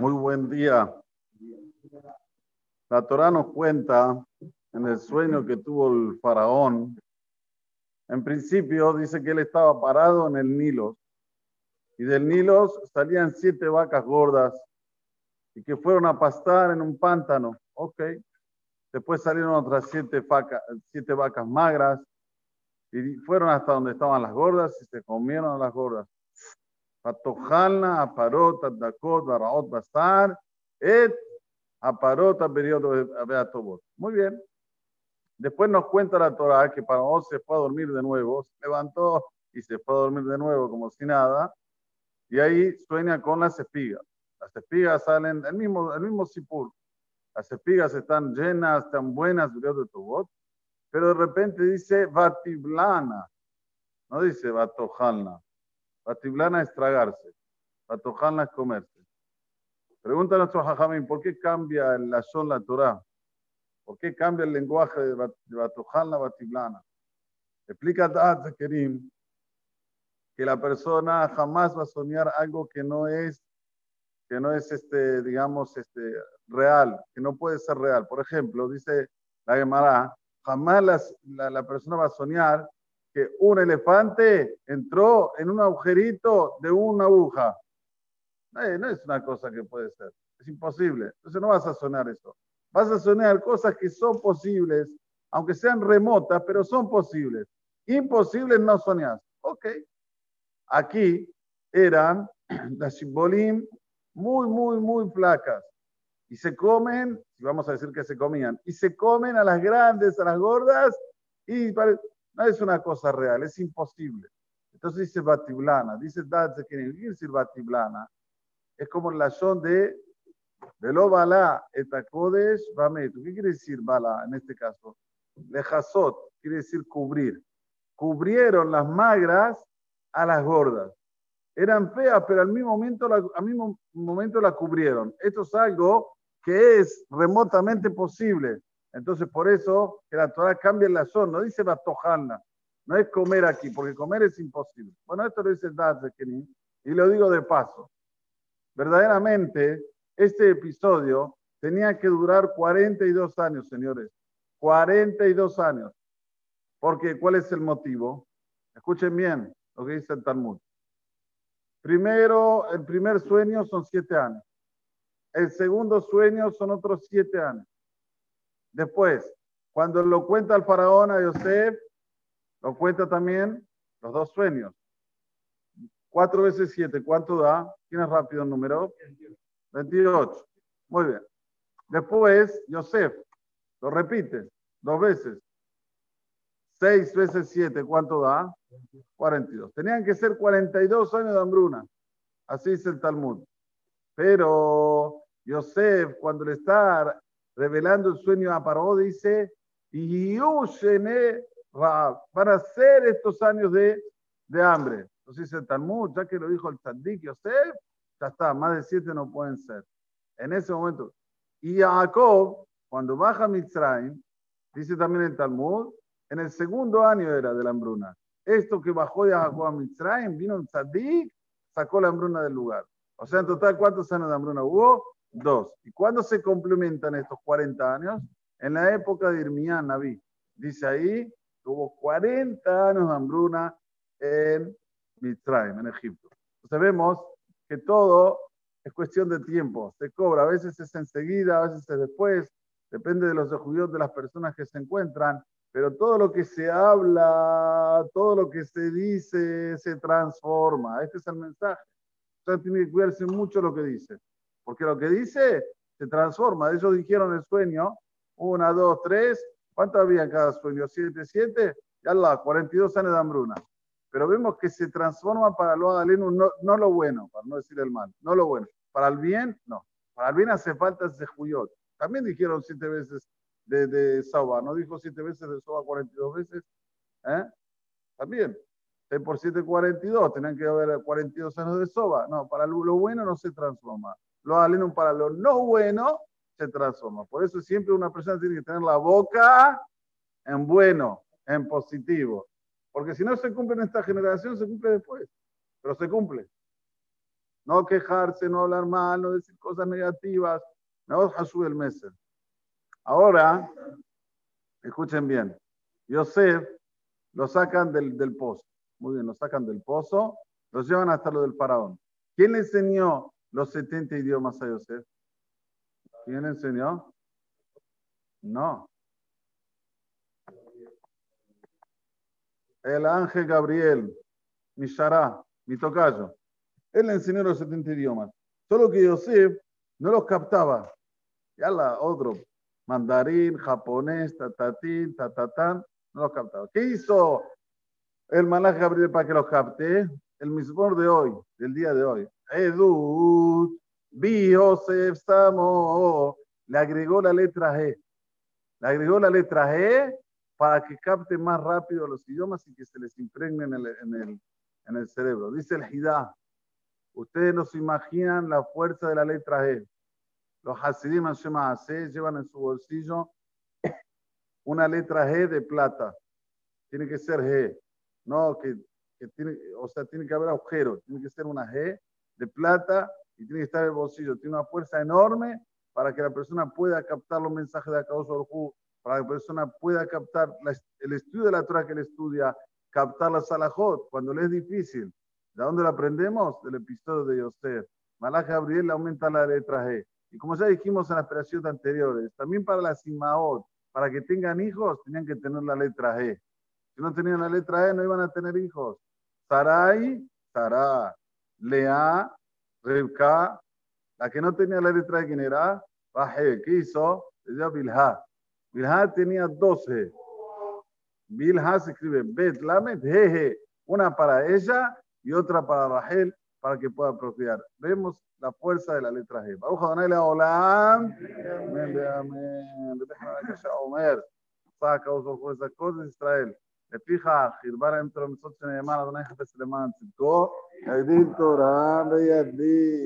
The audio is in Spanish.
Muy buen día. La Torah nos cuenta en el sueño que tuvo el faraón. En principio dice que él estaba parado en el Nilo y del Nilo salían siete vacas gordas y que fueron a pastar en un pántano. Ok. Después salieron otras siete, vacas, magras y fueron hasta donde estaban las gordas y se comieron las gordas. Patojalna, aparot, dakot, baraot, bastar, et aparot, periodo beatobot. Muy bien. Después nos cuenta la Torah que Faraón se fue a dormir de nuevo, se levantó y se fue a dormir de nuevo como si nada, y ahí sueña con las espigas. Las espigas salen, el mismo, el mismo sipur. Las espigas están llenas, están buenas, de Tobot, pero de repente dice Batiblana, no dice Batojalna. Batiblana es tragarse, Batojalna es comerse. Pregunta a nuestro Jajamín, ¿por qué cambia la son la Torah? ¿Por qué cambia el lenguaje de Batojalna, Batiblana? Explica Dad Kerim que la persona jamás va a soñar algo que no es, que no es este, digamos, este, real, que no puede ser real. Por ejemplo, dice la Gemara, jamás la, la persona va a soñar que un elefante entró en un agujerito de una aguja. No, es una cosa que puede ser, es imposible. Entonces no vas a soñar eso. Vas a soñar cosas que son posibles, aunque sean remotas, pero son posibles. Imposibles no soñar. Ok. Aquí eran las simbolim muy, muy, muy flacas. Y se comen, vamos a decir que se comían, y se comen a las grandes, a las gordas, y no es una cosa real, es imposible. Entonces dice Batiblana, dice Dadze que decir Batiblana, es como la son de Velo Bala etacodes Bametu. ¿Qué quiere decir Bala en este caso? Lejazot, quiere decir cubrir. Cubrieron las magras a las gordas. Eran feas, pero al mismo momento la, al mismo momento la cubrieron. Esto es algo que es remotamente posible. Entonces, por eso que la Torah cambia la zona, no dice batojana, no es comer aquí, porque comer es imposible. Bueno, esto lo dice Kenin, y lo digo de paso. Verdaderamente, este episodio tenía que durar 42 años, señores. 42 años. Porque, ¿cuál es el motivo? Escuchen bien lo que dice el Talmud. Primero, el primer sueño son siete años. El segundo sueño son otros siete años. Después, cuando lo cuenta el faraón a Yosef, lo cuenta también los dos sueños. Cuatro veces siete, ¿cuánto da? ¿Quién es rápido el número? 28. Muy bien. Después, Yosef, lo repite dos veces. Seis veces siete, ¿cuánto da? 42. Tenían que ser 42 años de hambruna. Así dice el Talmud. Pero Yosef, cuando le está revelando el sueño a Paró, dice, y van a ser estos años de, de hambre. Entonces dice el Talmud, ya que lo dijo el Tzadik Yosef, ya está, más de siete no pueden ser. En ese momento. Y Jacob, cuando baja Mitzrayim, dice también el Talmud, en el segundo año era de la hambruna. Esto que bajó de Jacob a Mitzrayim, vino un Tzadik, sacó la hambruna del lugar. O sea, en total, ¿cuántos años de hambruna hubo? Dos. ¿Y cuándo se complementan estos 40 años? En la época de Irmiyah Naví. Dice ahí, hubo 40 años de hambruna en Mitzrayim, en Egipto. Entonces vemos que todo es cuestión de tiempo. Se cobra, a veces es enseguida, a veces es después, depende de los judíos de las personas que se encuentran, pero todo lo que se habla, todo lo que se dice, se transforma. Este es el mensaje. Usted tiene que cuidarse mucho lo que dice. Porque lo que dice se transforma. Ellos dijeron el sueño, una, dos, tres, ¿cuánto había en cada sueño? Siete, siete, ya la, 42 años de hambruna. Pero vemos que se transforma para lo Adaleno, no, no lo bueno, para no decir el mal, no lo bueno. Para el bien, no. Para el bien hace falta ese juyot. También dijeron siete veces de, de Soba, ¿no dijo siete veces de Soba 42 veces? ¿Eh? También. 6 por 7, 42. Tenían que haber 42 años de Soba. No, para lo bueno no se transforma lo aleno para lo no bueno, se transforma. Por eso siempre una persona tiene que tener la boca en bueno, en positivo. Porque si no se cumple en esta generación, se cumple después. Pero se cumple. No quejarse, no hablar mal, no decir cosas negativas. No sube el mes. Ahora, escuchen bien. Yosef lo sacan del, del pozo. Muy bien, lo sacan del pozo, los llevan hasta lo del faraón. ¿Quién le enseñó los 70 idiomas a Yosef? ¿Quién le enseñó? No. El ángel Gabriel, mi Shara, mi tocayo. Él le enseñó los 70 idiomas. Solo que Yosef no los captaba. Ya la otro, mandarín, japonés, tatatín, tatatán, no los captaba. ¿Qué hizo el malaj Gabriel para que los capte? El mismo de hoy, del día de hoy. Edut, bi Yosef Samo, le agregó la letra G. Le agregó la letra G para que capte más rápido los idiomas y que se les impregne en el, en el, en el cerebro. Dice el Hidá. Ustedes no se imaginan la fuerza de la letra G. Los Hasidim C llevan en su bolsillo una letra G de plata. Tiene que ser G. No, que, que tiene, o sea, tiene que haber agujero. Tiene que ser una G de plata y tiene que estar en el bolsillo. Tiene una fuerza enorme para que la persona pueda captar los mensajes de Akadosh Baruj para que la persona pueda captar el estudio de la Torah que él estudia, captar la Salahot, cuando le es difícil. ¿De dónde lo aprendemos? Del episodio de Yosef. Malach Gabriel aumenta la letra G. Y como ya dijimos en las operaciones anteriores, también para las Imaot, para que tengan hijos, tenían que tener la letra G. Si no tenían la letra E, no iban a tener hijos. Sarai, Sará. Lea, Rebka. La que no tenía la letra E, ¿quién era? Rahel. ¿Qué hizo? Dio Bilha. Bilha tenía 12. Bilha se escribe Bet, Lamed, Jeje. Una para ella y otra para Rahel para que pueda procrear. Vemos la fuerza de la letra G. Baruch Adonai Leolam. Amén, amén. Déjame que sea Omer. Saca uso esas cosas, Israel. לפיכך, חרבה להם תורה מצוות שנאמר, אדוני חפץ למען צדקו, ידין תורה וידין.